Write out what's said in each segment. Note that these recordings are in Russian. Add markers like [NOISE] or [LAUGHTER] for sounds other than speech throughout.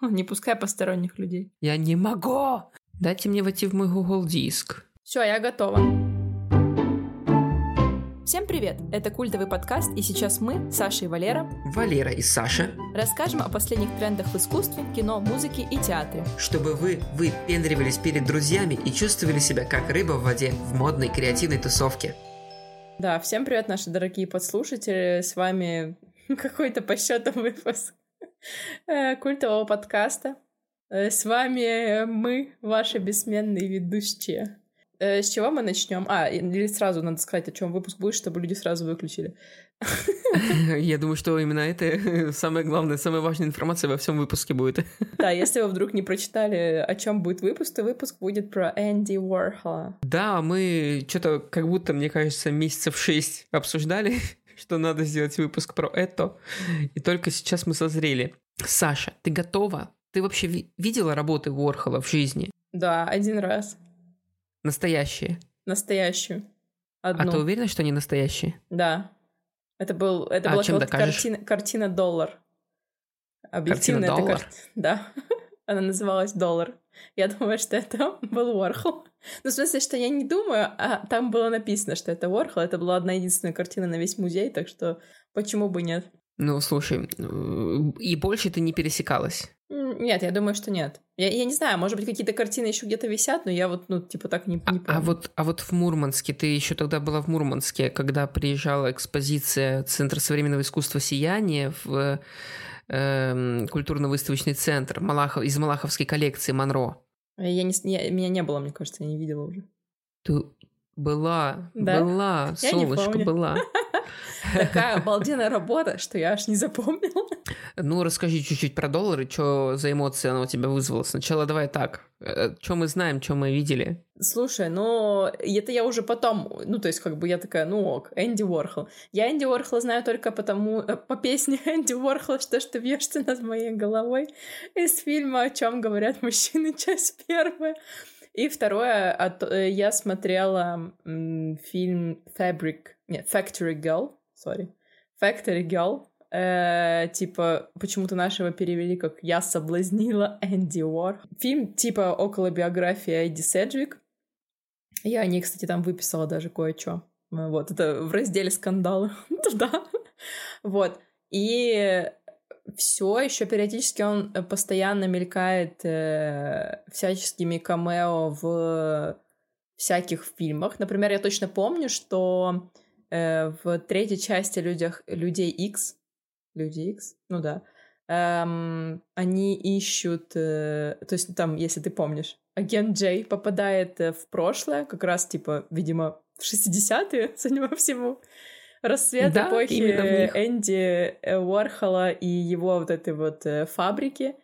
Не пускай посторонних людей. Я не могу! Дайте мне войти в мой Google Диск. Все, я готова. Всем привет! Это культовый подкаст, и сейчас мы, Саша и Валера, Валера и Саша, расскажем о последних трендах в искусстве, кино, музыке и театре. чтобы вы выпендривались перед друзьями и чувствовали себя как рыба в воде в модной креативной тусовке. Да, всем привет, наши дорогие подслушатели. С вами [LAUGHS] какой-то по счету выпуск культового подкаста. Э, С вами мы, ваши бессменные ведущие. Э, С чего мы начнем? А, или сразу надо сказать, о чем выпуск будет, чтобы люди сразу выключили. [LAUGHS] Я думаю, что именно это [LAUGHS] самая главная, самая важная информация во всем выпуске будет. [LAUGHS] Да, если вы вдруг не прочитали, о чем будет выпуск, то выпуск будет про Энди Уорхола. Да, мы что-то как будто, мне кажется, месяцев шесть обсуждали, что надо сделать выпуск про это, и только сейчас мы созрели. Саша, ты готова? Ты вообще ви- видела работы Уорхола в жизни? Да, один раз. Настоящие? Настоящую. Одну. А ты уверена, что они настоящие? Да. Это был, это А была чем картина, картина доллар. Объективно это «Доллар»? кар- [LAUGHS] Да. Она называлась доллар. Я думаю, что это [LAUGHS] был Уорхол. Ну, в смысле, что я не думаю, а там было написано, что это Уорхол. Это была одна единственная картина на весь музей, так что почему бы нет? Ну, слушай, э, и больше ты не пересекалась. Нет, я думаю, что нет. Я, я не знаю, может быть, какие-то картины еще где-то висят, но я вот, ну, типа, так не, А, не а помню. вот, а вот в Мурманске, ты еще тогда была в Мурманске, когда приезжала экспозиция Центра современного искусства «Сияние» в эм, культурно-выставочный центр Малахов, из Малаховской коллекции Монро. Я не, я- меня не было, мне кажется, я не видела уже. Ты была, Да? была, Я солнышко, была. [LAUGHS] Такая обалденная работа, что я аж не запомнила. Ну, расскажи чуть-чуть про доллары, что за эмоции она у тебя вызвала. Сначала давай так. Что мы знаем, что мы видели? Слушай, ну, это я уже потом, ну, то есть, как бы я такая, ну ок, Энди Уорхол. Я Энди Уорхола знаю только потому, э, по песне [LAUGHS] Энди Уорхола «Что ж ты вьешься над моей головой» из фильма «О чем говорят мужчины», [LAUGHS] часть первая. И второе, от- э, я смотрела фильм Fabric, нет, Factory Girl, sorry, Factory Girl, Э, типа, почему-то нашего перевели как «Я соблазнила Энди Уор». Фильм типа около биографии Эдди Седжвик. Я о ней, кстати, там выписала даже кое-что. Э, Вот, это в разделе скандалы. [LAUGHS] Туда. Вот. И все еще периодически он э, постоянно мелькает э, всяческими камео в всяких фильмах. Например, я точно помню, что э, в третьей части людях, Людей X, Люди X, ну да, эм, они ищут, э, то есть там, если ты помнишь, агент Джей попадает э, в прошлое, как раз, типа, видимо, в 60-е, [LAUGHS] судя по всему, рассвет Да, эпохи. Энди Уорхола и его вот этой вот э, фабрики.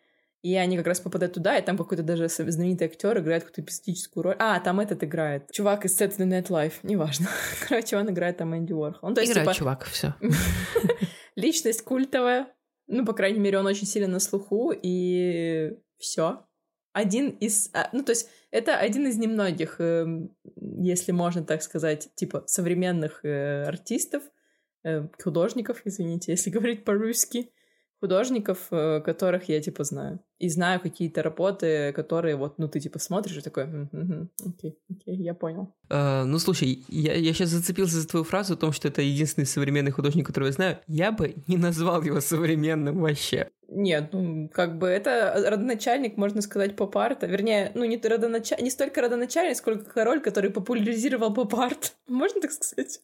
И они как раз попадают туда, и там какой-то даже знаменитый актер играет какую-то эпизодическую роль. А, там этот играет. Чувак из Saturday Night Live, неважно. [LAUGHS] Короче, он играет там Энди Уорхол. Ну, то есть, Играй, типа, чувак, все. [LAUGHS] личность культовая. Ну, по крайней мере, он очень сильно на слуху, и все. Один из... а, Ну, то есть, это один из немногих, эм, если можно так сказать, типа, современных э, артистов, э, художников, извините, [LAUGHS] если говорить по-русски, художников, э, которых я, типа, знаю. И знаю какие-то работы, которые вот, ну, ты, типа, смотришь и такой, «Мгм, мгм, окей, окей, я понял. Э, ну, слушай, я, я сейчас зацепился за твою фразу о том, что это единственный современный художник, которого я знаю. Я бы не назвал его современным вообще. Нет, ну, как бы это родоначальник, можно сказать, поп-арта. Вернее, ну, не, родонача... не столько родоначальник, сколько король, который популяризировал поп-арт. [LAUGHS] Можно так сказать?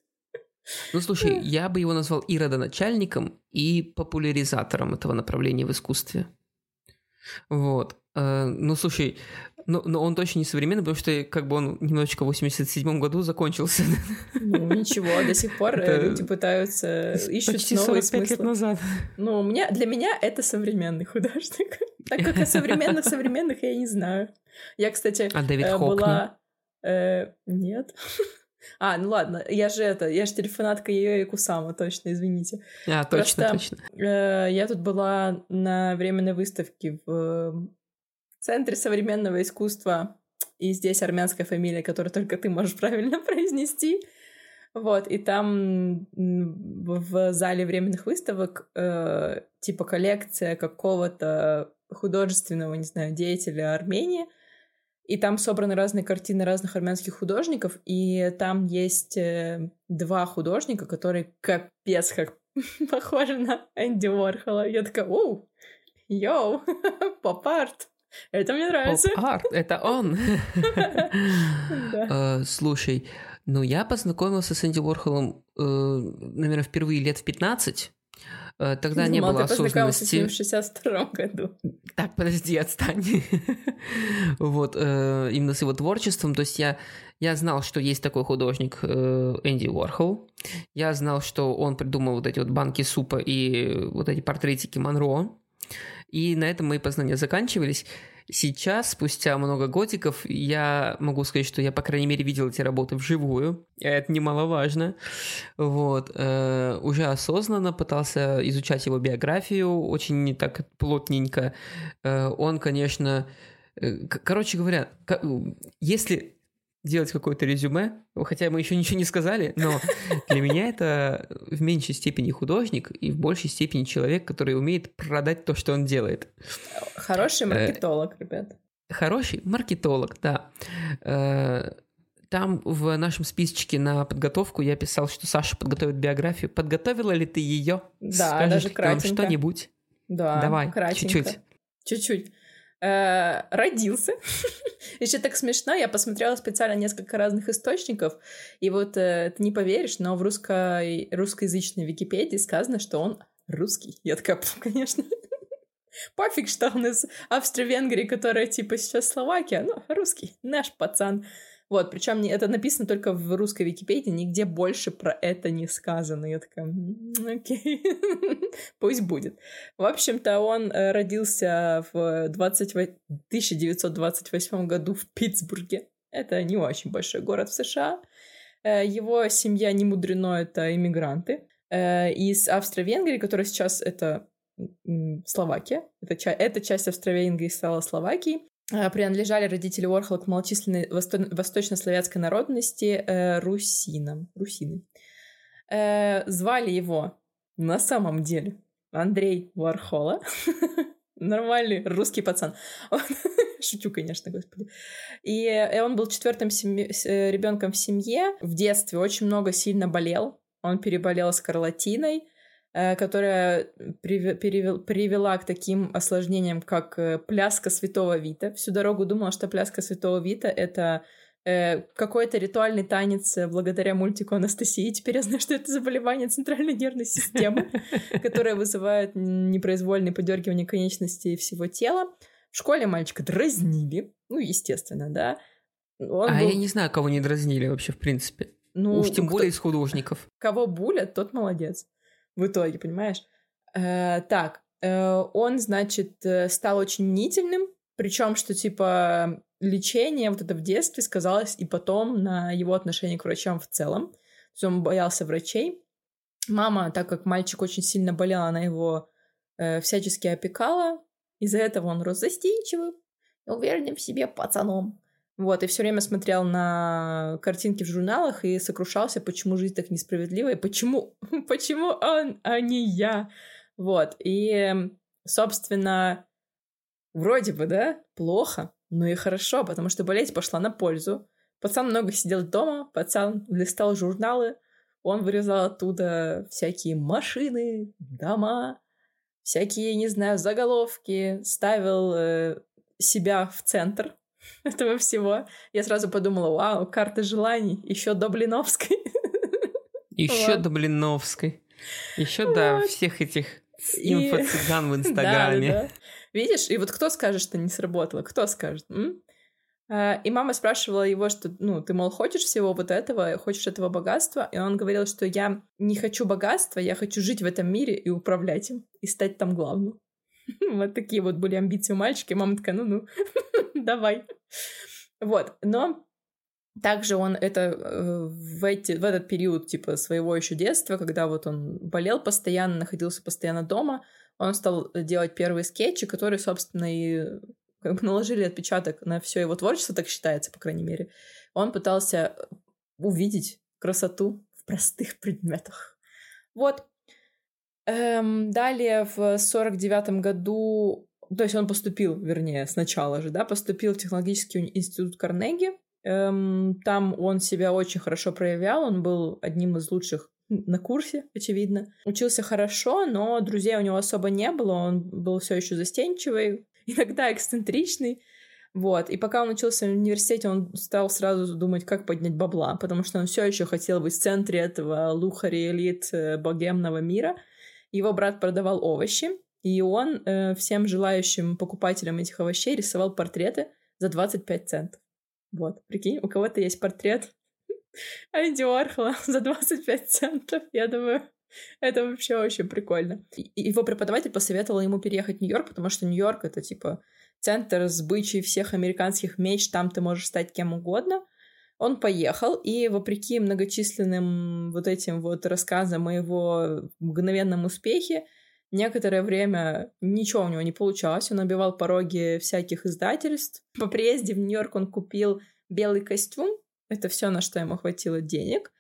Ну, слушай, я бы его назвал и родоначальником, и популяризатором этого направления в искусстве. Вот. Э, ну, слушай, но, но он точно не современный, потому что как бы он немножечко в 87 году закончился. Ну, ничего, до сих пор э, Это люди пытаются, ищут Почти новые 45 лет смыслы. назад. Ну, у меня, для меня это современный художник. [LAUGHS] Так как о современных-современных я не знаю. Я, кстати, А Дэвид э, была... э, Нет. [LAUGHS] А, ну ладно, я же это, я же телефонатка ее и Кусама, точно, извините. А, точно, Просто- точно. Э, Я тут была на временной выставке в Центре современного искусства, и здесь армянская фамилия, которую только ты можешь [LAUGHS] правильно произнести. Вот, и там в зале временных выставок э, типа коллекция какого-то художественного, не знаю, деятеля Армении. И там собраны разные картины разных армянских художников, и там есть э, два художника, которые капец как [LAUGHS] похожи на Энди Уорхола. Я такая, оу, йоу, [LAUGHS] поп-арт. Это мне нравится. Поп-арт, это он. [LAUGHS] Э, слушай, ну я познакомился с Энди Уорхолом, э, наверное, впервые лет в 15. Э, тогда не было осознанности. Ты в 62 году. [LAUGHS] Так, подожди, отстань. [LAUGHS] вот, именно с его творчеством. То есть я, я знал, что есть такой художник Энди Уорхол. Я знал, что он придумал вот эти вот банки супа и вот эти портретики Монро. И на этом мои познания заканчивались. Сейчас, спустя много годиков, я могу сказать, что я, по крайней мере, видел эти работы вживую. Это немаловажно. Вот. Э, уже осознанно пытался изучать его биографию, очень не так плотненько. Э, он, конечно... Э, короче говоря, если делать какое-то резюме, хотя мы еще ничего не сказали, но для меня это в меньшей степени художник и в большей степени человек, который умеет продать то, что он делает. Хороший э, маркетолог, ребят. Хороший маркетолог, да. Э, там в нашем списочке на подготовку я писал, что Саша подготовит биографию. Подготовила ли ты ее? Да, Скажешь даже кратенько. что-нибудь? Да, Давай, чуть-чуть. Чуть-чуть. Э, родился. [LAUGHS] Еще так смешно, я посмотрела специально несколько разных источников, и вот э, ты не поверишь, но в русской, русскоязычной Википедии сказано, что он русский. Я такая, конечно. [LAUGHS] Пофиг, что он из Австро-Венгрии, которая типа сейчас Словакия, ну, русский, наш пацан. Вот, причем это написано только в русской Википедии, нигде больше про это не сказано. Я такая, окей, [LAUGHS] пусть будет. В общем-то, он э, родился в 20... 1928 году в Питтсбурге. Это не очень большой город в США. Э, его семья не мудрено, это иммигранты э, из Австро-Венгрии, которая сейчас это Словакия. Это, эта часть Австро-Венгрии стала Словакией. Э, принадлежали родители Уорхола к малочисленной восто- восточнославянской народности э, русинам. Русины. Э, звали его на самом деле Андрей Уорхола. [LAUGHS] Нормальный русский пацан. [LAUGHS] Шучу, конечно, господи. И э, он был четвертым. Э, ребенком в семье. В детстве очень много сильно болел. Он переболел скарлатиной. Э, которая привел, привела к таким осложнениям, как э, пляска святого Вита. Всю дорогу думала, что пляска святого Вита — это э, какой-то ритуальный танец благодаря мультику Анастасии. Теперь я знаю, что это заболевание центральной нервной системы, [LAUGHS] которое вызывает непроизвольное подергивание конечностей всего тела. В школе мальчика дразнили, ну, естественно, да. Он а был... я не знаю, кого не дразнили вообще, в принципе. Ну, Уж тем кто... более из художников. Кого булят, тот молодец в итоге, понимаешь? Э, так, э, он, значит, э, стал очень мнительным, причем, что типа лечение вот это в детстве сказалось и потом на его отношение к врачам в целом. То есть он боялся врачей. Мама, так как мальчик очень сильно болел, она его э, всячески опекала. Из-за этого он рос застенчивым уверенным в себе пацаном. Вот, и все время смотрел на картинки в журналах и сокрушался, почему жизнь так несправедлива, и почему, [LAUGHS] почему он, а не я. Вот, и, собственно, вроде бы, да, плохо, но и хорошо, потому что болеть пошла на пользу. Пацан много сидел дома, пацан листал журналы, он вырезал оттуда всякие машины, дома, всякие, не знаю, заголовки, ставил э, себя в центр [LAUGHS] этого всего. Я сразу подумала, вау, карта желаний, еще до Блиновской. [LAUGHS] Еще до Блиновской. Еще до всех этих инфо-цыган в [LAUGHS] Инстаграме. Видишь, и вот кто скажет, что не сработало? Кто скажет? А, и мама спрашивала его, что, ну, ты, мол, хочешь всего вот этого, хочешь этого богатства? И он говорил, что я не хочу богатства, я хочу жить в этом мире и управлять им, и стать там главным. [LAUGHS] Вот такие вот были амбиции у мальчика. И мама такая, ну-ну, [LAUGHS] давай. Вот, но также он это э, в, эти, в этот период типа своего еще детства, когда вот он болел постоянно, находился постоянно дома, он стал делать первые скетчи, которые, собственно, и как бы наложили отпечаток на все его творчество, так считается, по крайней мере. Он пытался увидеть красоту в простых предметах. Вот. Эм, далее в сорок девятом году то есть он поступил, вернее, сначала же, да, поступил в технологический институт Карнеги. Эм, там он себя очень хорошо проявлял, он был одним из лучших на курсе, очевидно. Учился хорошо, но друзей у него особо не было, он был все еще застенчивый, [LAUGHS] иногда эксцентричный. Вот. И пока он учился в университете, он стал сразу думать, как поднять бабла, потому что он все еще хотел быть в центре этого лухари элит э, богемного мира. Его брат продавал овощи, и он э, всем желающим покупателям этих овощей рисовал портреты за 25 центов. Вот, прикинь, у кого-то есть портрет [LAUGHS] Энди Уорхола [LAUGHS] за 25 центов. Я думаю, это вообще очень прикольно. Его преподаватель посоветовал ему переехать в Нью-Йорк, потому что Нью-Йорк — это, типа, центр сбычи всех американских меч, там ты можешь стать кем угодно. Он поехал, и вопреки многочисленным вот этим вот рассказам о его мгновенном успехе, некоторое время ничего у него не получалось, он набивал пороги всяких издательств. По приезде в Нью-Йорк он купил белый костюм, это все, на что ему хватило денег,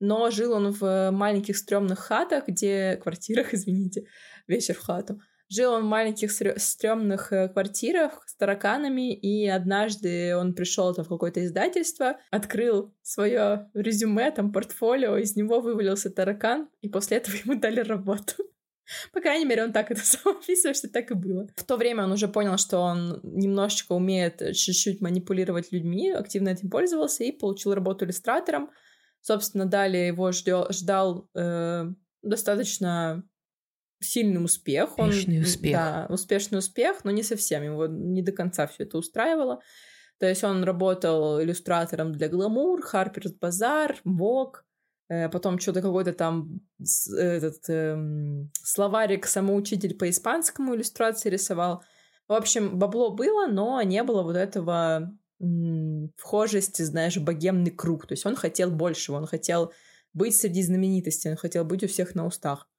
но жил он в маленьких стрёмных хатах, где... квартирах, [LAUGHS] извините, вечер в хату, Жил он в маленьких стрёмных э, квартирах с тараканами, и однажды он пришел там в какое-то издательство, открыл свое резюме, там портфолио, из него вывалился таракан, и после этого [LAUGHS] ему дали работу. По крайней мере, он так это [LAUGHS] сам описывает, что так и было. В то время он уже понял, что он немножечко умеет чуть-чуть манипулировать людьми, активно этим пользовался и получил работу иллюстратором. Собственно, далее его ждел, ждал э, достаточно сильный успех. Успешный он, успех. Да, успешный успех, но не совсем. Его не до конца все это устраивало. То есть он работал иллюстратором для Glamour, Harper's Bazaar, Vogue, э, потом что-то какой-то там этот эм, словарик самоучитель по испанскому иллюстрации рисовал. В общем, бабло было, но не было вот этого м, вхожести, знаешь, богемный круг. То есть он хотел большего, он хотел быть среди знаменитостей, он хотел быть у всех на устах.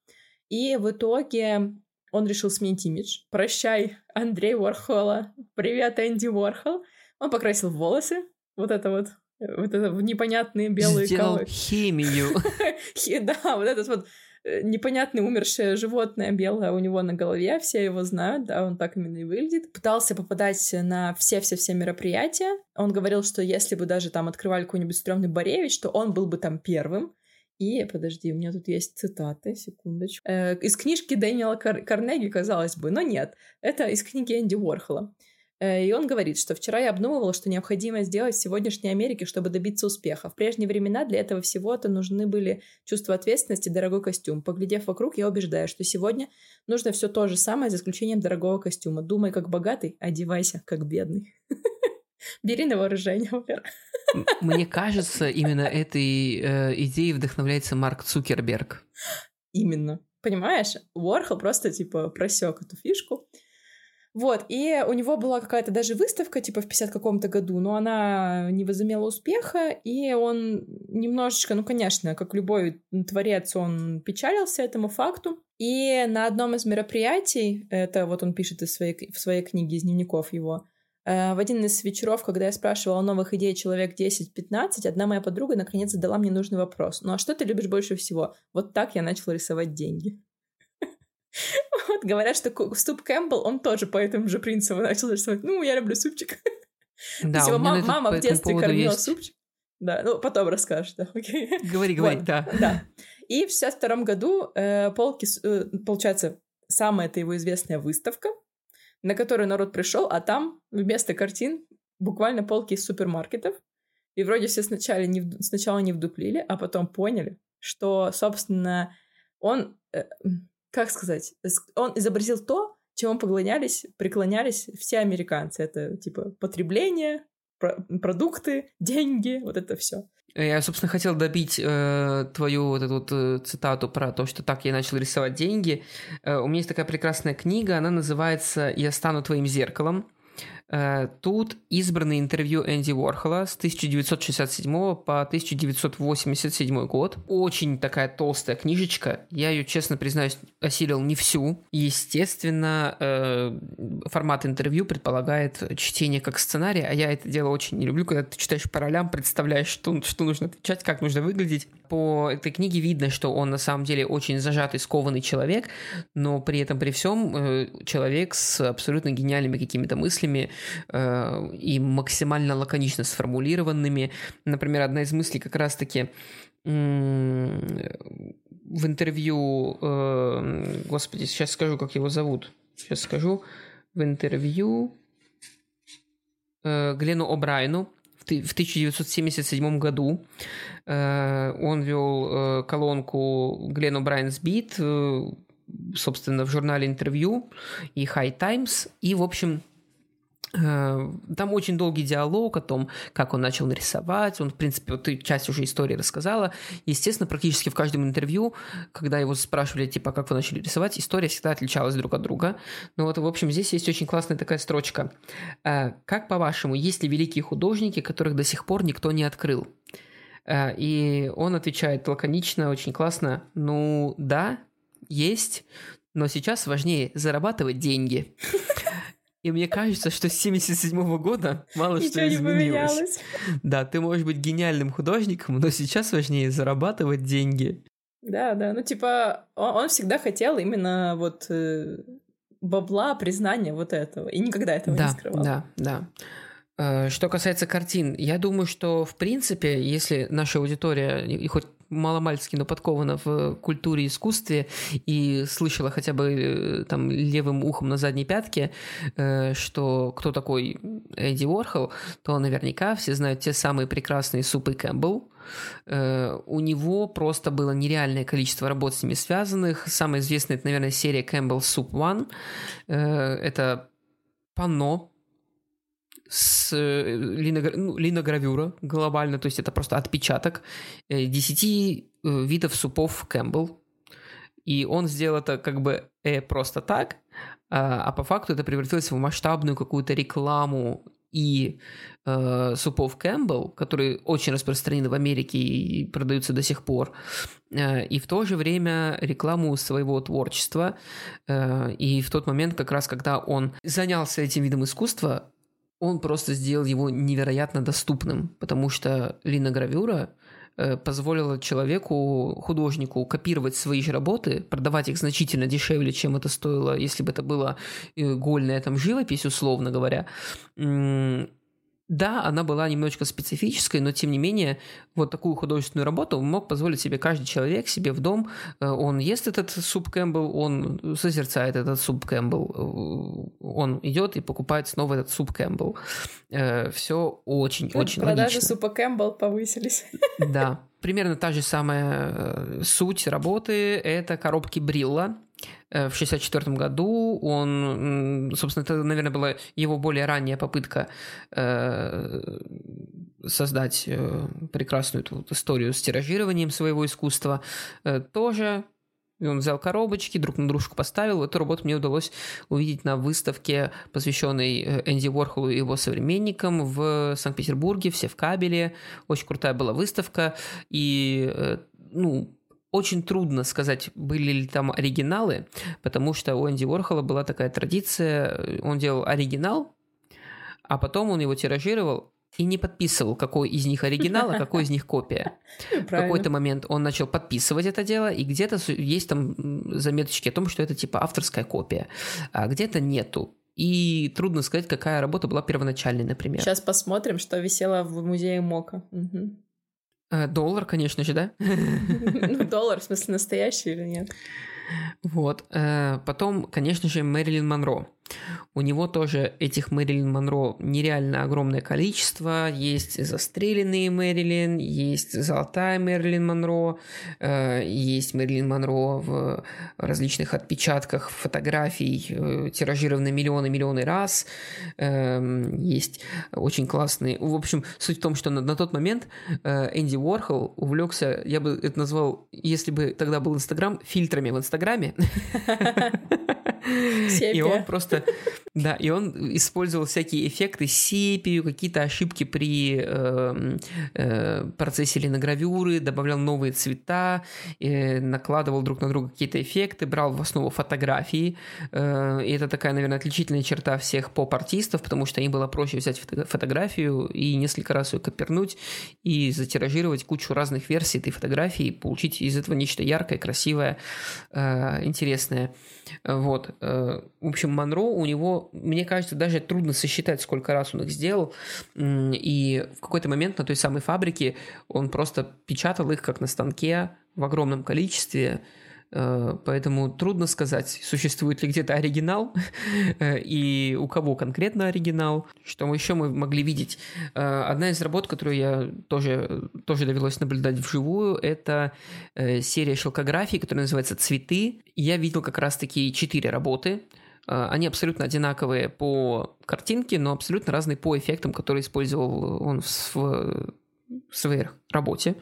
И в итоге он решил сменить имидж. Прощай, Андрей Уорхола. Привет, Энди Уорхол. Он покрасил волосы. Вот это вот вот это непонятные белые Сделал колы. химию. [LAUGHS] Да, вот этот вот э, непонятное умершее животное белое у него на голове, все его знают, да, он так именно и выглядит. Пытался попадать на все-все-все мероприятия. Он говорил, что если бы даже там открывали какой-нибудь стрёмный Боревич, то он был бы там первым. И, подожди, у меня тут есть цитаты, секундочку. Э, из книжки Дэниела Кар- Карнеги, казалось бы, но нет. Это из книги Энди Уорхола. Э, и он говорит, что вчера я обдумывал, что необходимо сделать в сегодняшней Америке, чтобы добиться успеха. В прежние времена для этого всего-то нужны были чувство ответственности дорогой костюм. Поглядев вокруг, я убеждаю, что сегодня нужно все то же самое, за исключением дорогого костюма. Думай как богатый, одевайся как бедный. [LAUGHS] Бери на вооружение, Вера. Мне кажется, именно этой э, идеей вдохновляется Марк Цукерберг. Именно. Понимаешь, Уорхол просто, типа, просек эту фишку. Вот, и у него была какая-то даже выставка, типа, в 50 каком-то году, но она не возымела успеха, и он немножечко, ну, конечно, как любой творец, он печалился этому факту. И на одном из мероприятий, это вот он пишет из своей, в своей книге, из дневников его, в один из вечеров, когда я спрашивала о новых идеях человек 10-15, одна моя подруга наконец задала мне нужный вопрос. Ну а что ты любишь больше всего? Вот так я начала рисовать деньги. [LAUGHS] Вот говорят, что суп Кэмпбелл, он тоже по этому же принципу начал рисовать. Ну, я люблю супчик. Да, его мама, мама в детстве кормила супчик. Да, ну потом расскажешь, да, окей. Говори, говори, да. Да. И в 62 году э, полки, э, получается, самая это его известная выставка, на которую народ пришел, а там вместо картин буквально полки из супермаркетов. И вроде все сначала не, сначала не вдуплили, а потом поняли, что, собственно, он, э, как сказать, он изобразил то, чему поклонялись, преклонялись все американцы. Это типа потребление, про продукты, деньги, вот это все. Я, собственно, хотел добить э, твою вот эту вот э, цитату про то, что так я начал рисовать деньги. Э, у меня есть такая прекрасная книга, она называется «Я стану твоим зеркалом». Э, тут избраны интервью Энди Уорхола с 1967 по 1987 год. Очень такая толстая книжечка. Я ее, честно признаюсь, осилил не всю. Естественно, э, формат интервью предполагает чтение как сценария, а я это дело очень не люблю, когда ты читаешь по ролям, представляешь, что, что нужно отвечать, как нужно выглядеть. По этой книге видно, что он на самом деле очень зажатый, скованный человек, но при этом, при всем, э, человек с абсолютно гениальными какими-то мыслями, Э, и максимально лаконично сформулированными. Например, одна из мыслей как раз-таки в интервью, э, господи, сейчас скажу, как его зовут. Сейчас скажу. В интервью э, Глену О'Брайену в 1977 году он вел колонку Глену О'Брайен's Beat, собственно, в журнале интервью и High Times, и, в общем, Э, там очень долгий диалог о том, как он начал нарисовать. Он, в принципе, вот ты часть уже истории рассказала. Естественно, практически в каждом интервью, когда его спрашивали, типа, как вы начали рисовать, история всегда отличалась друг от друга. Ну вот, в общем, здесь есть очень классная такая строчка. «Э, как, по-вашему, есть ли великие художники, которых до сих пор никто не открыл? Э, и он отвечает лаконично, очень классно. Ну, да, есть, но сейчас важнее зарабатывать деньги. [LAUGHS] И мне кажется, что с 77 года мало Ничего что изменилось. Да, ты можешь быть гениальным художником, но сейчас важнее зарабатывать деньги. Да, да, ну типа он, он всегда хотел именно вот э, бабла, признания вот этого, и никогда этого да, не скрывал. Да, да. Э, что касается картин, я думаю, что в принципе, если наша аудитория и хоть маломальски, но подкована в культуре и искусстве и слышала хотя бы э, там левым ухом на задней пятке, э, что кто такой Эдди Уорхол, то наверняка все знают те самые прекрасные супы Кэмпбелл, Uh, у него просто было нереальное количество работ с ними связанных. Самая известная, это, наверное, серия Campbell Soup One. Это панно с э, линогра... ну, линогравюра глобально, то есть это просто отпечаток 10 э, э, видов супов Кэмпбелл. И он сделал это как бы э, просто так, а, а по факту это превратилось в масштабную какую-то рекламу и э, супов Кэмпбелл, которые очень распространены в Америке и продаются до сих пор, э, и в то же время рекламу своего творчества. Э, и в тот момент, как раз когда он занялся этим видом искусства, он просто сделал его невероятно доступным, потому что линогравюра э, позволила человеку, художнику копировать свои же работы, продавать их значительно дешевле, чем это стоило, если бы это была э, гольная там живопись, условно говоря, да, она была немножечко специфической, но тем не менее, вот такую художественную работу мог позволить себе каждый человек себе в дом. Э, он ест этот суп Кэмпбелл, он созерцает этот суп Campbell, э, он идет и покупает снова этот суп Campbell. Э, Все очень-очень Продажи логично. супа Campbell повысились. Да, примерно та же самая суть работы – это коробки Brillo, в 1964 году. Он, собственно, это, наверное, была его более ранняя попытка э, создать э, прекрасную эту историю с тиражированием своего искусства. Э, тоже он взял коробочки, друг на дружку поставил. Эту работу мне удалось увидеть на выставке, посвященной э, Энди Уорхолу и его современникам в Санкт-Петербурге, все в кабеле. Очень крутая была выставка. И, э, ну, очень трудно сказать, были ли там оригиналы, потому что у Энди Уорхола была такая традиция, он делал оригинал, а потом он его тиражировал и не подписывал, какой из них оригинал, а какой из них копия. [LAUGHS] В какой-то момент он начал подписывать это дело, и где-то есть там заметочки о том, что это типа авторская копия, а где-то нету. И трудно сказать, какая работа была первоначальной, например. Сейчас посмотрим, что висело в музее Мока. Угу. Э, доллар, конечно же, да? [LAUGHS] Ну, доллар, в смысле, настоящий или нет? Вот. Э, потом, конечно же, Мэрилин Монро. У него тоже этих Мэрилин Монро нереально огромное количество. Есть застреленные Мэрилин, есть золотая Мэрилин Монро, э, есть Мэрилин Монро в различных отпечатках фотографий, э, тиражированные миллионы-миллионы раз. Эм, есть очень классные... В общем, суть в том, что на, на тот момент э, Энди Уорхол увлекся, я бы это назвал, если бы тогда был Инстаграм, фильтрами в Инстаграме. [LAUGHS] И он просто... [LAUGHS] Да, и он использовал всякие эффекты, сепию, какие-то ошибки при э, э, процессе линогравюры, добавлял новые цвета, э, накладывал друг на друга какие-то эффекты, брал в основу фотографии. Э, и это такая, наверное, отличительная черта всех поп-артистов, потому что им было проще взять фото- фотографию и несколько раз ее копернуть и затиражировать кучу разных версий этой фотографии и получить из этого нечто яркое, красивое, э, интересное. Вот. Э, в общем, Монро у него, мне кажется, даже трудно сосчитать, сколько раз он их сделал. И в какой-то момент на той самой фабрике он просто печатал их как на станке в огромном количестве. Э, поэтому трудно сказать, существует ли где-то оригинал [LAUGHS] э, и у кого конкретно оригинал. Что еще мы могли видеть? Э, одна из работ, которую я тоже, тоже довелось наблюдать вживую, это серия шелкографий, которая называется «Цветы». Я видел как раз-таки четыре работы. Они абсолютно одинаковые по картинке, но абсолютно разные по эффектам, которые использовал он в, в своей работе.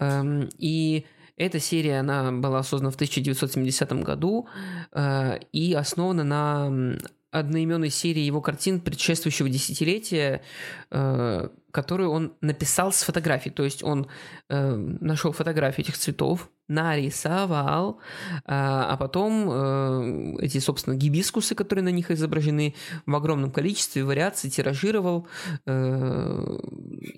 Эм, и эта серия, она была создана в 1970 году э, и основана на одноименной серии его картин предшествующего десятилетия, э, которую он написал с фотографий. То есть он э, нашел фотографии этих цветов, нарисовал, а, а потом э, эти, собственно, гибискусы, которые на них изображены в огромном количестве, вариаций тиражировал э,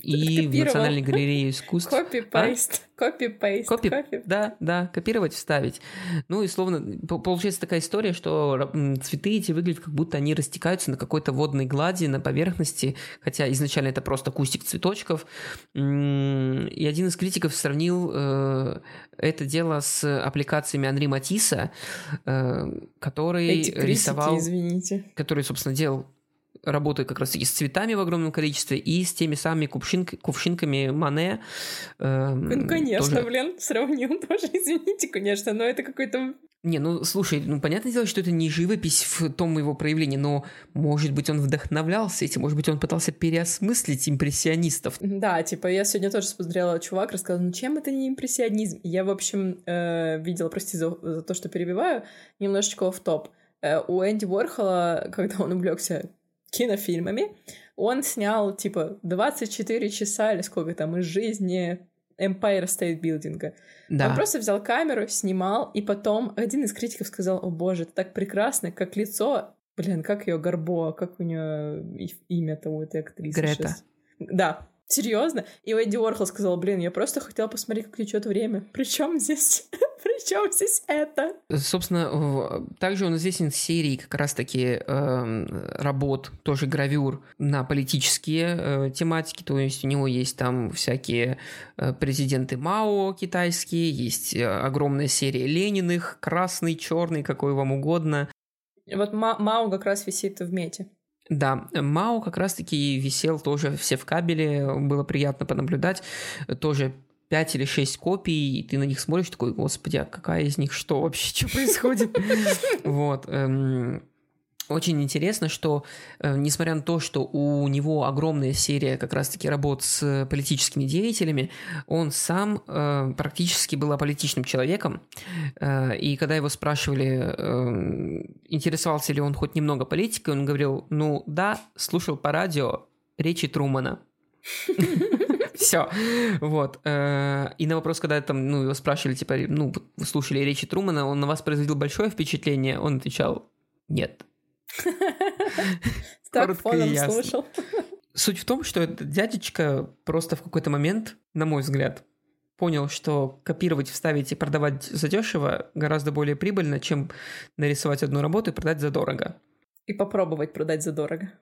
и в Национальной галерее искусств. Копи-пейст. Копи-пейст. Копи, да, да, копировать, вставить. Ну и словно получается такая история, что цветы эти выглядят как будто они растекаются на какой-то водной глади, на поверхности, хотя изначально это просто кустик цветочков. И один из критиков сравнил э, это дело с аппликациями Анри Матисса, э, который Эти критики, рисовал... извините. Который, собственно, делал работы как раз таки с цветами в огромном количестве и с теми самыми кувшинк, кувшинками Мане. Э, ну, конечно, тоже... блин, сравнил тоже, [LAUGHS] извините, конечно, но это какой-то не, ну слушай, ну понятное дело, что это не живопись в том его проявлении, но может быть он вдохновлялся этим, может быть он пытался переосмыслить импрессионистов. Да, типа я сегодня тоже смотрела, чувак рассказал, ну чем это не импрессионизм? Я, в общем, э, видела, прости за, за то, что перебиваю, немножечко в топ. Э, у Энди Уорхола, когда он увлекся кинофильмами, он снял, типа, 24 часа или сколько там из жизни Empire State Building. Да. Он просто взял камеру, снимал, и потом один из критиков сказал, о боже, это так прекрасно, как лицо, блин, как ее Горбо, как у нее имя-то у этой актрисы Грета. Сейчас. Да, Серьезно? И Энди Уорхол сказал, блин, я просто хотел посмотреть, как течет время. Причем здесь [LAUGHS] Причем здесь это? Собственно, также он известен серией как раз-таки э, работ, тоже гравюр на политические э, тематики, то есть у него есть там всякие э, президенты Мао китайские, есть э, огромная серия Лениных, красный, черный, какой вам угодно. Вот Ма Мао как раз висит в мете. Да, Мао как раз-таки висел тоже все в кабеле, было приятно понаблюдать, тоже 5 или 6 копий, и ты на них смотришь, такой, господи, а какая из них что вообще, что [LAUGHS] происходит? Вот. Очень интересно, что э, несмотря на то, что у него огромная серия как раз-таки работ с политическими деятелями, он сам э, практически был аполитичным человеком. Э, и когда его спрашивали, э, интересовался ли он хоть немного политикой, он говорил, ну да, слушал по радио речи Трумана. [LAUGHS] Все. Вот. Э, и на вопрос, когда там, ну, его спрашивали, типа, ну, слушали речи Трумана, он на вас производил большое впечатление? Он отвечал, нет. Так фоном слушал. Суть в том, что этот дядечка просто в какой-то момент, на мой взгляд, понял, что копировать, вставить и продавать задешево гораздо более прибыльно, чем нарисовать одну работу и продать задорого. И попробовать продать задорого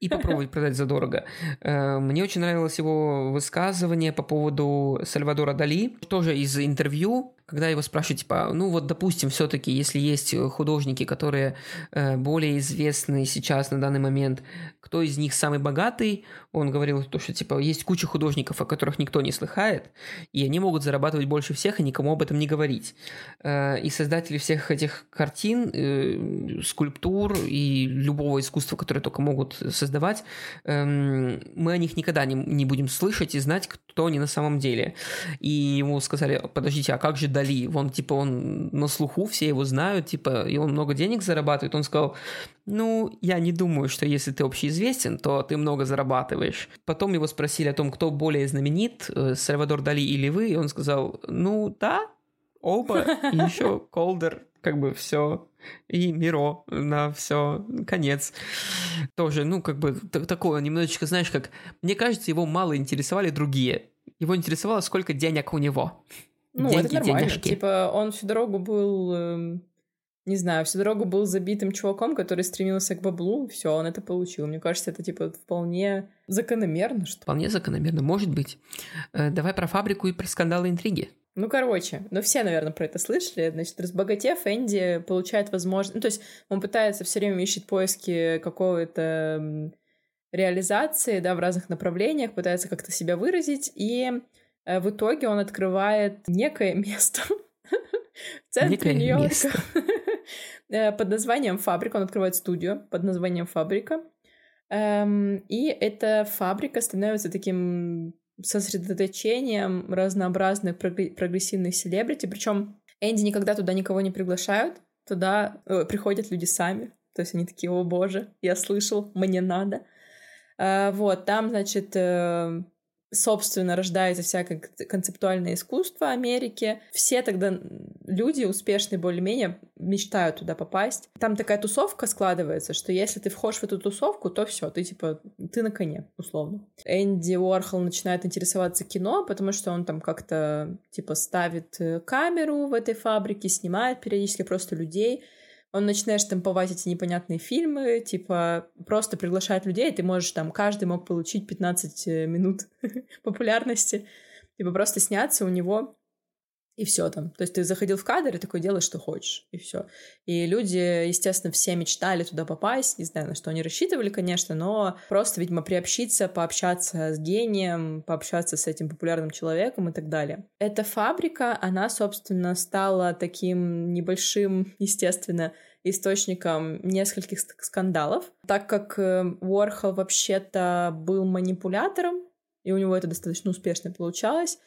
и попробовать продать задорого. Э, мне очень нравилось его высказывание по поводу Сальвадора Дали, тоже из интервью, когда его спрашивают, типа, ну вот, допустим, все-таки, если есть художники, которые э, более известны сейчас на данный момент, кто из них самый богатый, он говорил то, что, типа, есть куча художников, о которых никто не слыхает, и они могут зарабатывать больше всех и никому об этом не говорить. Э, и создатели всех этих картин, э, скульптур и любого искусства, которое только могут создавать, эм, мы о них никогда не, не будем слышать и знать, кто они на самом деле. И ему сказали, подождите, а как же Дали. Он, типа, он на слуху, все его знают, типа, и он много денег зарабатывает. Он сказал, ну, я не думаю, что если ты общеизвестен, то ты много зарабатываешь. Потом его спросили о том, кто более знаменит, э, Сальвадор Дали или вы, и он сказал, ну, да, оба, [LAUGHS] и еще Колдер, как бы все и Миро на все конец. Тоже, ну, как бы такое немножечко, знаешь, как... Мне кажется, его мало интересовали другие. Его интересовало, сколько денег у него. Ну, Деньги, это нормально. Денежки. Типа, он всю дорогу был... Э, не знаю, всю дорогу был забитым чуваком, который стремился к баблу, все, он это получил. Мне кажется, это типа вполне закономерно, что. Вполне закономерно, может быть. Э, давай про фабрику и про скандалы интриги. Ну, короче, ну все, наверное, про это слышали. Значит, разбогатев, Энди получает возможность... Ну, то есть он пытается все время ищет поиски какого-то реализации, да, в разных направлениях, пытается как-то себя выразить, и в итоге он открывает некое место в центре Нью-Йорка [LAUGHS] э, под названием «Фабрика». Он открывает студию под названием «Фабрика». Эм, и эта фабрика становится таким сосредоточением разнообразных прогрессивных селебрити. Причем Энди никогда туда никого не приглашают. Туда э, приходят люди сами. То есть они такие, о боже, я слышал, мне надо. Вот, там, значит, э, собственно, рождается всякое концептуальное искусство Америки. Все тогда люди успешные более-менее мечтают туда попасть. Там такая тусовка складывается, что если ты входишь в эту тусовку, то все, ты типа, ты на коне, условно. Энди Уорхол начинает интересоваться кино, потому что он там как-то типа ставит э, камеру в этой фабрике, снимает периодически просто людей, он начинает штамповать эти непонятные фильмы, типа просто приглашает людей, ты можешь там, каждый мог получить 15 э, минут [LAUGHS] популярности, типа просто сняться у него и все там. То есть ты заходил в кадр и такой делаешь, что хочешь, и все. И люди, естественно, все мечтали туда попасть, не знаю, на что они рассчитывали, конечно, но просто, видимо, приобщиться, пообщаться с гением, пообщаться с этим популярным человеком и так далее. Эта фабрика, она, собственно, стала таким небольшим, [LAUGHS] естественно, источником нескольких скандалов, так как э, Уорхол вообще-то был манипулятором, и у него это достаточно успешно получалось,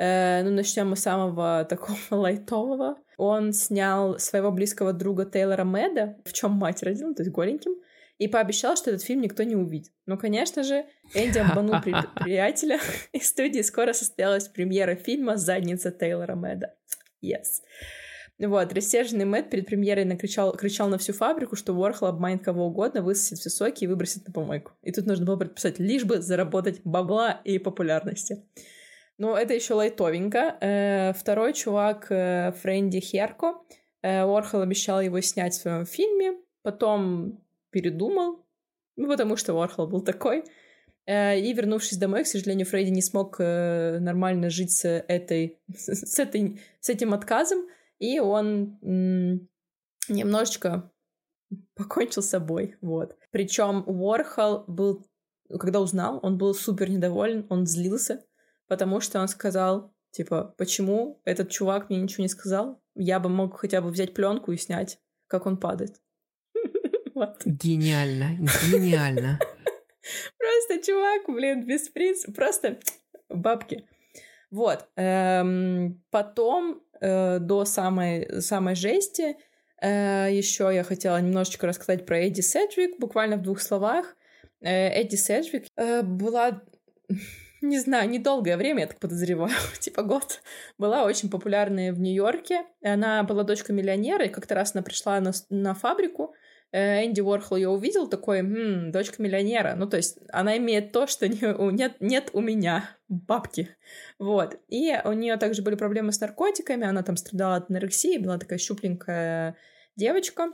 Э, ну, начнем мы с самого [LAUGHS] такого лайтового. Он снял своего близкого друга Тейлора Мэда, в чем мать родила, то есть голеньким, и пообещал, что этот фильм никто не увидит. Ну, конечно же, Энди обманул при приятеля, [LAUGHS] и студии скоро состоялась премьера фильма «Задница Тейлора Мэда». Yes. Вот, рассерженный Мэтт перед премьерой накричал, кричал на всю фабрику, что Уорхол обманет кого угодно, высосет все соки и выбросит на помойку. И тут нужно было подписать, лишь бы заработать бабла и популярности. Ну, это еще лайтовенько. Э, второй чувак, э, Фрэнди Херко, э, Уорхол обещал его снять в своем фильме, потом передумал, ну, потому что Уорхол был такой. И, вернувшись домой, к сожалению, Фредди не смог нормально жить с, этой, с, этой, с этим отказом, и он немножечко покончил с собой, вот. Причем Уорхол был, когда узнал, он был супер недоволен, он злился, потому что он сказал, типа, почему этот чувак мне ничего не сказал? Я бы мог хотя бы взять пленку и снять, как он падает. [LAUGHS] Гениально, гениально. [LAUGHS] Просто чувак, блин, без принципа, просто бабки. Вот. Эм, потом, э, до самой, самой жести, э, еще я хотела немножечко рассказать про Эдди Седжвик, буквально в двух словах. Э, Эдди Седжвик была [LAUGHS] не знаю, недолгое время, я так подозреваю, [LAUGHS] типа год, была очень популярная в Нью-Йорке. Она была дочкой миллионера, и как-то раз она пришла на, на фабрику, э, Энди Уорхол ее увидел, такой, М, дочка миллионера. Ну, то есть она имеет то, что не, нет, нет у меня, бабки. Вот. И у нее также были проблемы с наркотиками, она там страдала от анорексии, была такая щупленькая девочка.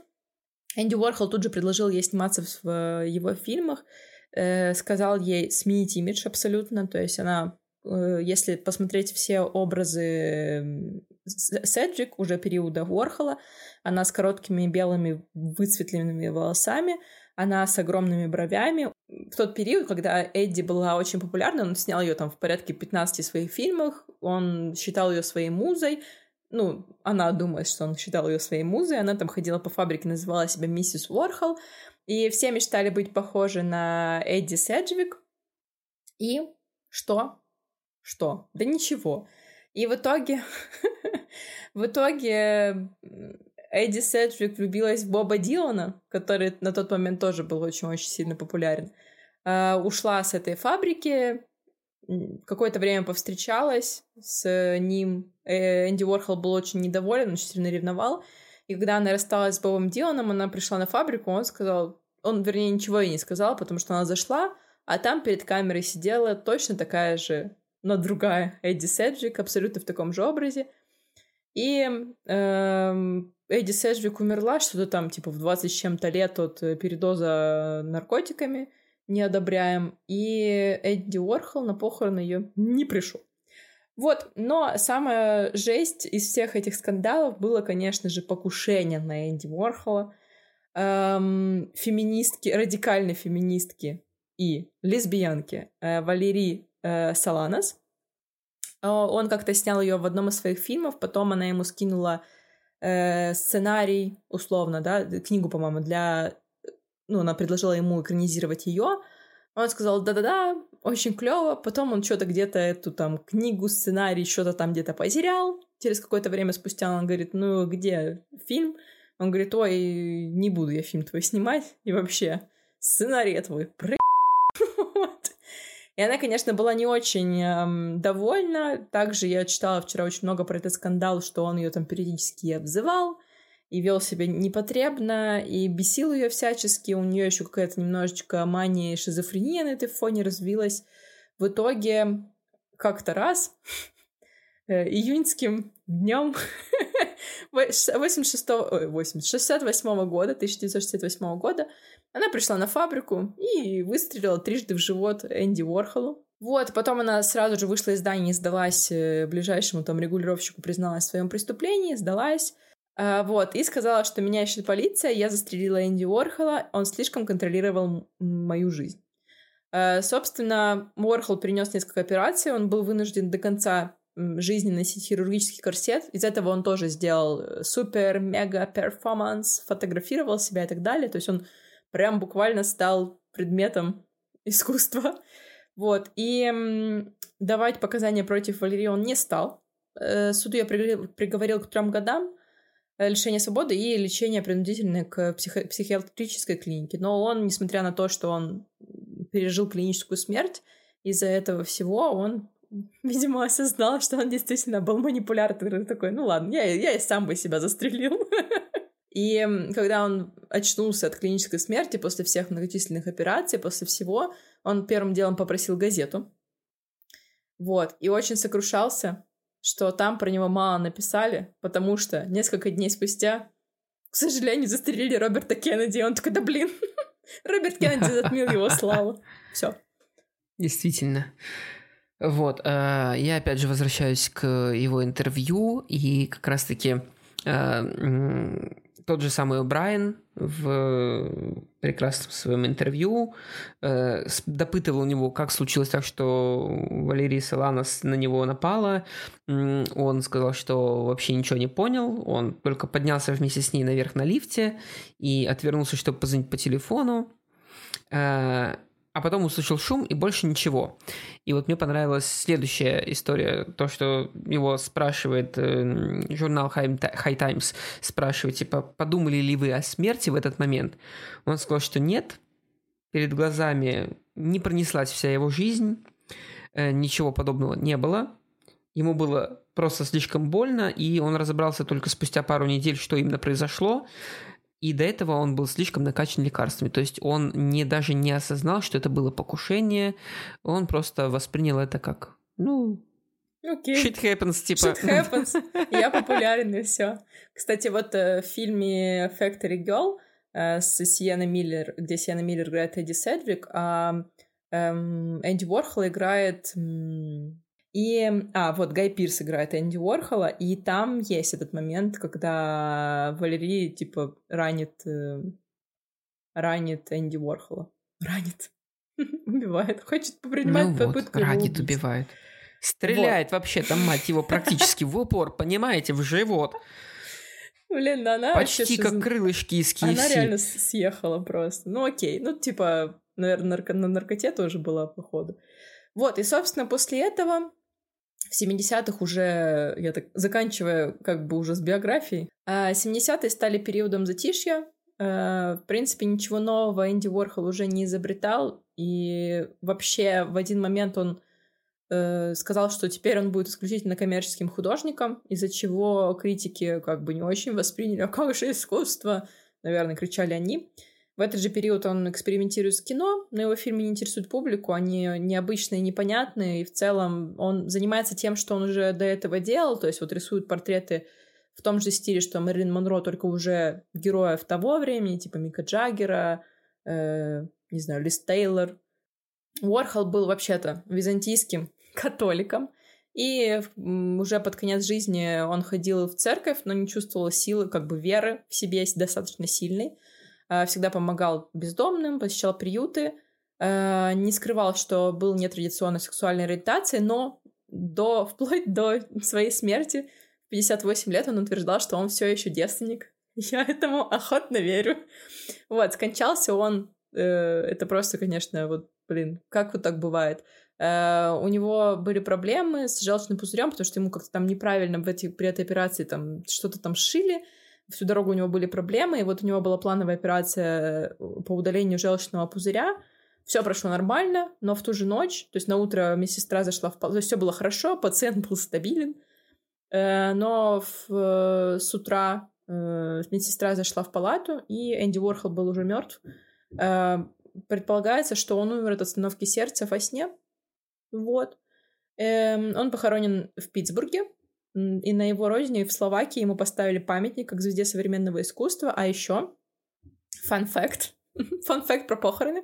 Энди Уорхол тут же предложил ей сниматься в его фильмах, э, сказал ей сменить имидж абсолютно, то есть она, э, если посмотреть все образы Седжик уже периода Уорхола, она с короткими белыми выцветленными волосами, она с огромными бровями. В тот период, когда Эдди была очень популярна, он снял ее там в порядке 15 своих фильмах, он считал ее своей музой, ну, она думает, что он считал ее своей музой, она там ходила по фабрике, называла себя миссис Уорхол, и все мечтали быть похожи на Эдди Седжвик. И что? Что? Да ничего. И в итоге, [LAUGHS] в итоге Эдди Седжвик влюбилась в Боба Дилана, который на тот момент тоже был очень-очень сильно популярен. Uh, ушла с этой фабрики, какое-то время повстречалась с ним. Э, Энди Уорхол был очень недоволен, очень сильно ревновал. И когда она рассталась с Бобом Диланом, она пришла на фабрику, он сказал... Он, вернее, ничего ей не сказал, потому что она зашла, а там перед камерой сидела точно такая же, но другая Эдди Седжвик, абсолютно в таком же образе. И эм, Эдди Седжвик умерла что-то там, типа, в 20 с чем-то лет от передоза наркотиками — не одобряем. И Эдди Уорхол на похороны ее не пришел. Вот, но самая жесть из всех этих скандалов было, конечно же, покушение на Энди Уорхола. Эм, феминистки, радикальной феминистки и лесбиянки э, Валерии э, Саланас. Э, он как-то снял ее в одном из своих фильмов, потом она ему скинула э, сценарий, условно, да, книгу, по-моему, для ну, она предложила ему экранизировать ее. Он сказал, да-да-да, очень клево. Потом он что-то где-то эту там книгу, сценарий, что-то там где-то потерял. Через какое-то время спустя он говорит, ну, где фильм? Он говорит, ой, не буду я фильм твой снимать. И вообще, сценарий твой, про... И она, конечно, была не очень эм, довольна. Также я читала вчера очень много про этот скандал, что он ее там периодически обзывал и вел себя непотребно, и бесил ее всячески. У нее еще какая-то немножечко мания и шизофрения на этой фоне развилась. В итоге как-то раз [LAUGHS] э, июньским днем [LAUGHS] 86 ой, 68 года, 1968 года, она пришла на фабрику и выстрелила трижды в живот Энди Уорхолу. Вот, потом она сразу же вышла из здания, сдалась э, ближайшему там регулировщику, призналась в своем преступлении, сдалась, вот, и сказала, что меня ищет полиция, я застрелила Энди Уорхола, он слишком контролировал мою жизнь. А, собственно, Уорхол перенес несколько операций, он был вынужден до конца жизни носить хирургический корсет. Из этого он тоже сделал э, супер-мега-перформанс, фотографировал себя и так далее. То есть он прям буквально стал предметом [LAUGHS] искусства. Вот. И давать показания против Валерии он не стал. Э, суду я приговорил к трем годам. Э, лишение свободы и лечение принудительное к психо- психиатрической клинике. Но он, несмотря на то, что он пережил клиническую смерть, из-за этого всего он, [LAUGHS] видимо, осознал, что он действительно был манипулятор. Такой, ну ладно, я, я и сам бы себя застрелил. [LAUGHS] И когда он очнулся от клинической смерти после всех многочисленных операций, после всего, он первым делом попросил газету. Вот. И очень сокрушался, что там про него мало написали, потому что несколько дней спустя, к сожалению, застрелили Роберта Кеннеди, и он такой, да блин, [LAUGHS] Роберт Кеннеди затмил его славу. [LAUGHS] Все. Действительно. Вот, э, я опять же возвращаюсь к его интервью, и как раз-таки э, тот же самый Брайан в прекрасном своем интервью э, допытывал у него, как случилось так, что Валерия Соланос на него напала. Он сказал, что вообще ничего не понял. Он только поднялся вместе с ней наверх на лифте и отвернулся, чтобы позвонить по телефону. А потом услышал шум и больше ничего. И вот мне понравилась следующая история, то, что его спрашивает э, журнал High, High Times, спрашивает, типа, подумали ли вы о смерти в этот момент? Он сказал, что нет, перед глазами не пронеслась вся его жизнь, э, ничего подобного не было, ему было просто слишком больно, и он разобрался только спустя пару недель, что именно произошло, и до этого он был слишком накачан лекарствами. То есть он не, даже не осознал, что это было покушение. Он просто воспринял это как, ну, Okay. Shit happens, типа. Shit happens. Я популярен, и все. Кстати, вот э, в фильме Factory Girl э, с Сиеной Миллер, где Сиена Миллер играет Эдди Седвик, а эм, Энди Уорхол играет и, а, вот Гай Пирс играет Энди Уорхола, и там есть этот момент, когда Валерий, типа, ранит, э, ранит Энди Уорхола. [LAUGHS] Ранит. [LAUGHS] Убивает. Хочет принимать ну попытку вот, ранит, убивает. Стреляет вот. вообще там, мать его, практически в упор, понимаете, в живот. Блин, да она Почти как крылышки из KFC. Она реально съехала просто. Ну окей, ну типа, наверное, нарко... на наркоте тоже была, походу. Вот, и, собственно, после этого в 70-х уже, я так заканчивая как бы уже с биографией, 70-е а стали периодом затишья, э, в принципе, ничего нового Энди Уорхол уже не изобретал, и вообще в один момент он э, сказал, что теперь он будет исключительно коммерческим художником, из-за чего критики как бы не очень восприняли, а [LAUGHS] как же искусство, наверное, кричали они. В этот же период он экспериментирует с кино, но его фильмы не интересуют публику, они необычные, непонятные, и в целом он занимается тем, что он уже до этого делал, то есть вот рисует портреты в том же стиле, что Мэрилин Монро, только уже героев того времени, типа Мика Джаггера, э, не знаю, Лиз Тейлор. Уорхол был вообще-то византийским [LAUGHS] католиком, и уже под конец жизни он ходил в церковь, но не чувствовал силы, как бы веры в себе достаточно сильной. А, всегда помогал бездомным, посещал приюты, а, не скрывал, что был нетрадиционной сексуальной ориентации, но до, вплоть [LAUGHS] до своей смерти в 58 лет он утверждал, что он все еще девственник. [LAUGHS] Я этому охотно верю. Вот, скончался он, э, это просто, конечно, вот, блин, как вот так бывает. У него были проблемы с желчным пузырем, потому что ему как-то там неправильно в эти, при этой операции там что-то там шили, всю дорогу у него были проблемы, и вот у него была плановая операция э, по удалению желчного пузыря, все прошло нормально, но в ту же ночь, то есть на утро медсестра зашла в то есть все было хорошо, пациент был стабилен, uh, но в, uh, с утра медсестра зашла в палату, и Энди Уорхол был уже мертв. Предполагается, что он умер от остановки сердца во сне, вот. Эм, он похоронен в Питтсбурге, и на его родине в Словакии ему поставили памятник как звезде современного искусства, а еще фан факт, фан факт про похороны.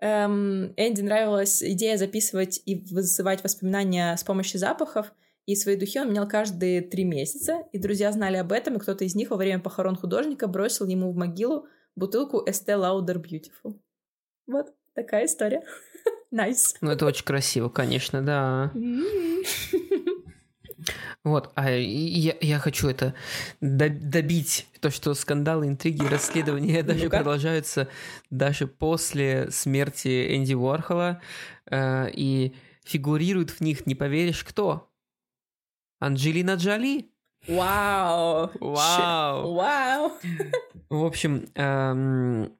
Эм, Энди нравилась идея записывать и вызывать воспоминания с помощью запахов, и свои духи он менял каждые три месяца, и друзья знали об этом, и кто-то из них во время похорон художника бросил ему в могилу бутылку Estee Lauder Beautiful. Вот такая история. [LAUGHS] Nice. Ну, это очень красиво, конечно, да. [LAUGHS] Вот, а я, я хочу это добить, то, что скандалы, интриги, расследования даже ну продолжаются даже после смерти Энди Уорхола, э, и фигурирует в них, не поверишь, кто? Анджелина Джоли. Вау! Вау! Вау! В общем, эм,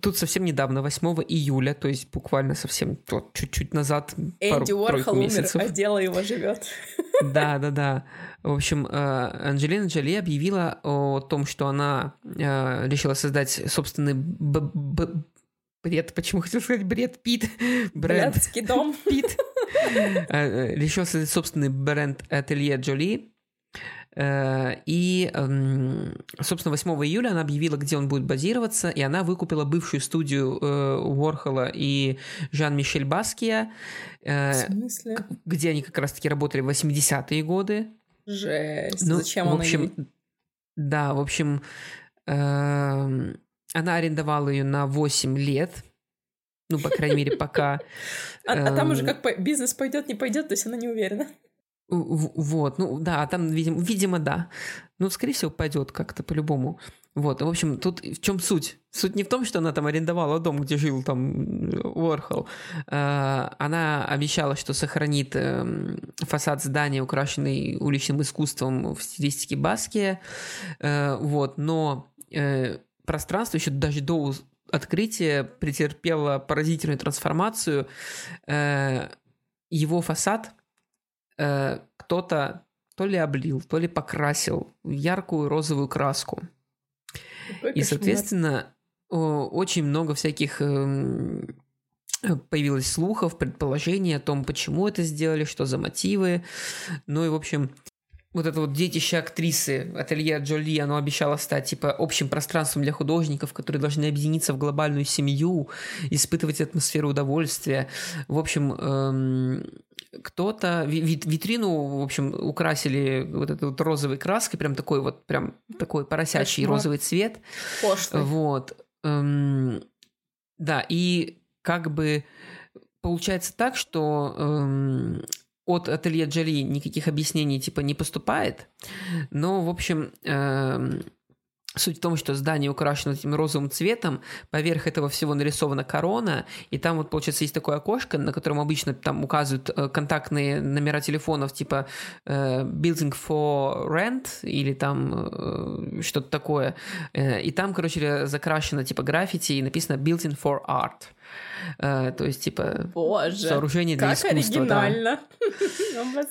Тут совсем недавно, 8 июля, то есть буквально совсем вот, чуть-чуть назад. Энди Уорхол умер, а дело его живет. [LAUGHS] Да, да, да. В общем, э, Анджелина Джоли объявила о том, что она э, решила создать собственный бред, почему хотел сказать бред Пит? [LAUGHS] Бренд. дом. [LAUGHS] Пит. Э, решила создать собственный бренд Ателье Джоли. Э, и, эм, собственно, 8 июля она объявила, где он будет базироваться, и она выкупила бывшую студию э, Уорхола и Жан-Мишель Баския, э, где они как раз-таки работали в 80-е годы. Жесть, ну, зачем в общем, она Да, в общем, эм, она арендовала ее на 8 лет, ну, по крайней мере, пока. [LAUGHS] А, а там уже как бизнес пойдет, не пойдет, то есть она не уверена. Вот, ну да, там, видимо, видимо, да. Ну, скорее всего, пойдет как-то по-любому. Вот, в общем, тут в чем суть? Суть не в том, что она там арендовала дом, где жил там Уорхол. А, она обещала, что сохранит эм, фасад здания, украшенный уличным искусством в стилистике Баски. Э, вот, но э, пространство еще даже до открытия претерпело поразительную трансформацию. Э, его фасад – э, кто-то то ли облил, то ли покрасил в яркую розовую краску. Какой и, соответственно, очень много всяких эм, появилось слухов, предположений о том, почему это сделали, что за мотивы. Ну и, в общем, вот это вот детище актрисы ателье Джоли, оно обещало стать типа общим пространством для художников, которые должны объединиться в глобальную семью, испытывать атмосферу удовольствия. В общем, эм, кто-то витрину, в общем, украсили вот этой вот розовой краской, прям такой вот, прям такой поросячий Кошмар. розовый цвет. Пошлый. Вот. Эм, да, и как бы получается так, что эм, от ателье Джоли никаких объяснений типа не поступает, но, в общем, эм, Суть в том, что здание украшено этим розовым цветом, поверх этого всего нарисована корона, и там вот, получается, есть такое окошко, на котором обычно там указывают э, контактные номера телефонов, типа э, building for rent или там э, что-то такое. Э, и там, короче, закрашено типа граффити и написано building for art. Э, то есть, типа, Боже, сооружение для как искусства. оригинально. [LAUGHS]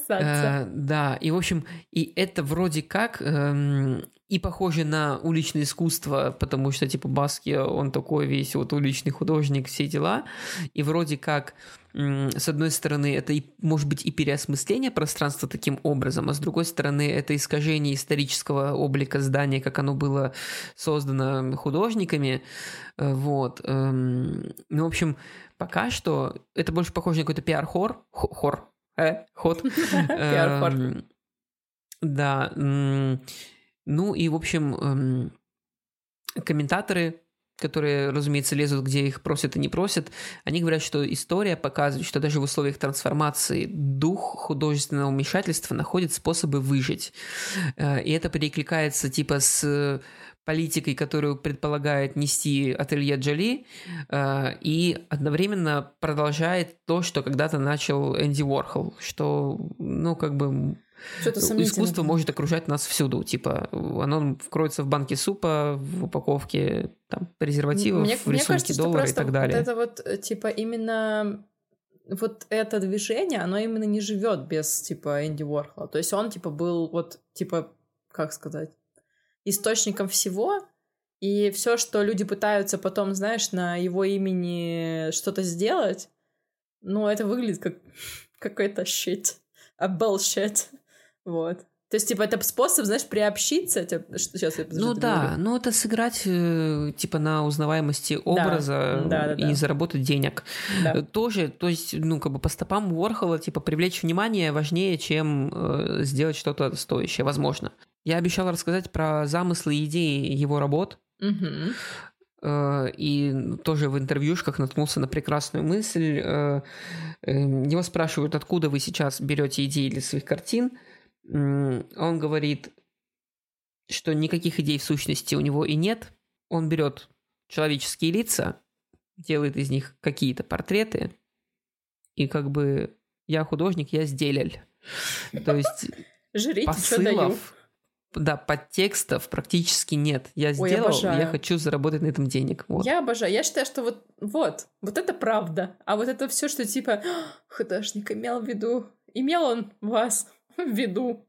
Да. Э, да, и, в общем, и это вроде как эм, и похоже на уличное искусство, потому что, типа, Баски, он такой весь вот уличный художник, все дела. И вроде как, с одной стороны, это, и, может быть, и переосмысление пространства таким образом, а с другой стороны, это искажение исторического облика здания, как оно было создано художниками. Э, вот. Эм, ну, в общем, пока что это больше похоже на какой-то пиар-хор. Хор. Э, ход. [LAUGHS] Пиар-хор. Эм, Да. Ну и, в общем, эм, комментаторы, которые, разумеется, лезут, где их просят и не просят, они говорят, что история показывает, что даже в условиях трансформации дух художественного вмешательства находит способы выжить. Э, и это перекликается типа с политикой, которую предполагает нести ателье Джоли, э, и одновременно продолжает то, что когда-то начал Энди Уорхол, что, ну, как бы Искусство может окружать нас всюду. Типа, оно кроется в банке супа, в упаковке там, презервативов, мне, в рисунке кажется, доллара и так далее. Вот это вот, э, типа, именно вот это движение, оно именно не живет без, типа, Энди Уорхола. То есть он, типа, был вот, типа, как сказать, источником всего, и все, что люди пытаются потом, знаешь, на его имени что-то сделать, ну, это выглядит как [LAUGHS] какой-то a bullshit. Вот. То есть, типа, это способ, знаешь, приобщиться. Сейчас я Ну да, говорю. ну это сыграть, э, типа, на узнаваемости образа да, да, да, и да. заработать денег. Да. Э, тоже, то есть, ну, как бы по стопам Уорхола, типа, привлечь внимание важнее, чем э, сделать что-то стоящее, возможно. Я обещал рассказать про замыслы и идеи его работ. Угу. И тоже в интервьюшках наткнулся на прекрасную мысль. Эм, его спрашивают, откуда вы сейчас берете идеи для своих картин он говорит, что никаких идей в сущности у него и нет. Он берет человеческие лица, делает из них какие-то портреты, и как бы я художник, я сделель. То есть [LAUGHS] Жрите, посылов, да, подтекстов практически нет. Я сделал, Ой, я, хочу заработать на этом денег. Вот. Я обожаю. Я считаю, что вот, вот, вот это правда. А вот это все, что типа художник имел в виду, имел он вас [LAUGHS] виду,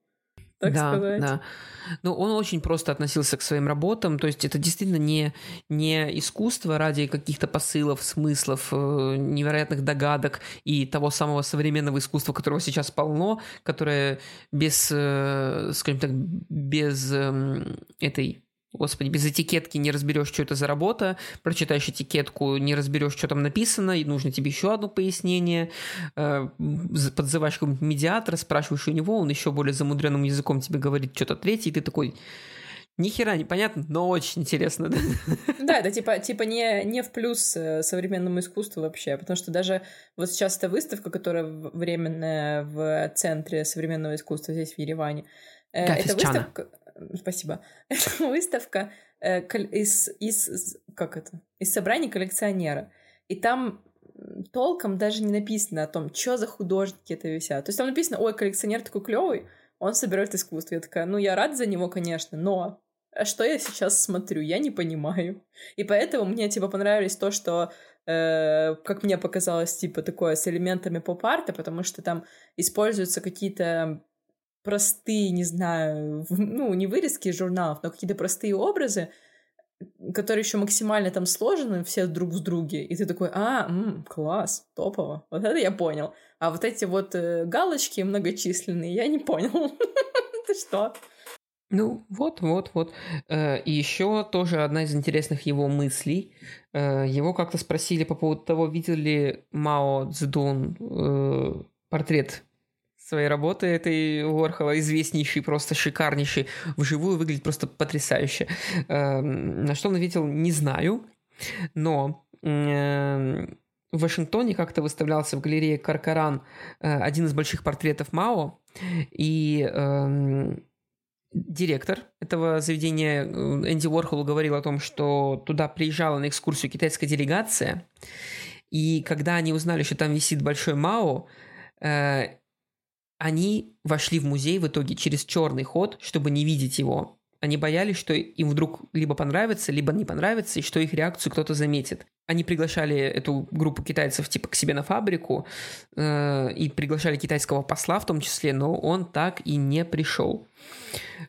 так да, сказать. Да. Ну, он очень просто относился к своим работам, то есть это действительно не, не искусство ради каких-то посылов, смыслов, э, невероятных догадок и того самого современного искусства, которого сейчас полно, которое без, э, скажем так, без эм, этой Господи, без этикетки не разберешь, что это за работа, прочитаешь этикетку, не разберешь, что там написано, и нужно тебе еще одно пояснение, э, подзываешь какого-нибудь медиатора, спрашиваешь у него, он еще более замудренным языком тебе говорит что-то третье, и ты такой, ни хера непонятно, но очень интересно. Да, [LAUGHS] да это типа, типа не, не в плюс э, современному искусству вообще, потому что даже вот сейчас эта выставка, которая временная в Центре современного искусства здесь в Ереване, э, это выставка... Спасибо. [LAUGHS] Это выставка э, из, из, как это? из собраний коллекционера. И там толком даже не написано о том, что за художники это висят. То есть там написано, ой, коллекционер такой клевый, он собирает искусство. Я такая, ну, я рад за него, конечно, но что я сейчас смотрю, я не понимаю. И поэтому мне, типа, понравилось то, что, э, как мне показалось, типа, такое с элементами поп-арта, потому что там используются какие-то простые, не знаю, ну, не вырезки из журналов, но какие-то простые образы, которые еще максимально там сложены все друг в друге, и ты такой, а, м, класс, топово, вот это я понял. А вот эти вот э, галочки многочисленные, я не понял. [LAUGHS] Ты что? Ну, вот, вот, вот. Э, и еще тоже одна из интересных его мыслей. Э, его как-то спросили по поводу того, видел ли Мао Цзэдун э, портрет своей работы этой Уорхола, известнейший, просто шикарнейший, вживую выглядит просто потрясающе. Эм, на что он ответил, не знаю, но эм, в Вашингтоне как-то выставлялся в галерее Каркаран э, один из больших портретов Мао, и эм, директор этого заведения э, Энди Уорхол говорил о том, что туда приезжала на экскурсию китайская делегация, и когда они узнали, что там висит большой Мао, э, они вошли в музей в итоге через черный ход, чтобы не видеть его. Они боялись, что им вдруг либо понравится, либо не понравится, и что их реакцию кто-то заметит. Они приглашали эту группу китайцев типа к себе на фабрику э, и приглашали китайского посла в том числе, но он так и не пришел.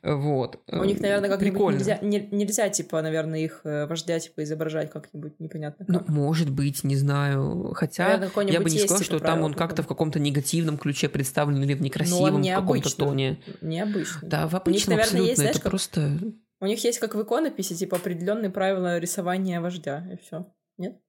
Вот. У них, наверное, как Прикольно. нельзя, не, нельзя, типа, наверное, их э, вождя, типа, изображать как-нибудь непонятно ну, как. Ну, может быть, не знаю. Хотя наверное, я бы не сказал, что там он как-то в каком-то негативном ключе представлен или в некрасивом не каком-то тоне. Необычно. Да, в обычном абсолютно. Есть, знаешь, это как... просто... У них есть, как в иконописи, типа, определенные правила рисования вождя, и все. Нет?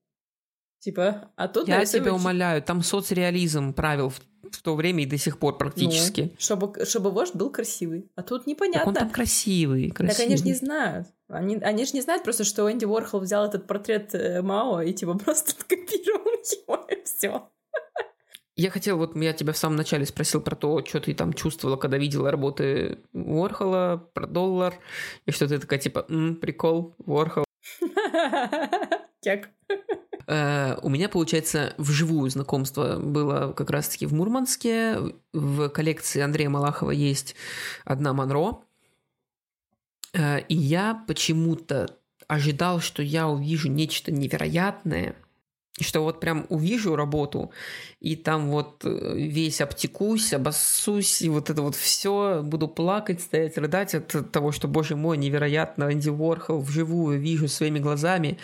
Типа, а тут... Я тебя умоляю, там соцреализм правил в в то время и до сих пор практически. Ну, чтобы, чтобы вождь был красивый. А тут непонятно. Так он там красивый, красивый. Так они же не знают. Они, они же не знают просто, что Энди Уорхол взял этот портрет э, Мао и типа просто [LAUGHS] копировал его, и все. Я хотел, вот я тебя в самом начале спросил про то, что ты там чувствовала, когда видела работы Уорхола, про доллар, и что ты такая типа, М, прикол, Уорхол. [LAUGHS] Кек. Э, у меня, получается, вживую знакомство было как раз-таки в Мурманске. В коллекции Андрея Малахова есть одна Монро. Э, и я почему-то ожидал, что я увижу нечто невероятное – что вот прям увижу работу, и там вот э, весь обтекусь, обоссусь, и вот это вот все, буду плакать, стоять, рыдать от того, что, боже мой, невероятно, Энди Уорхол вживую вижу своими глазами,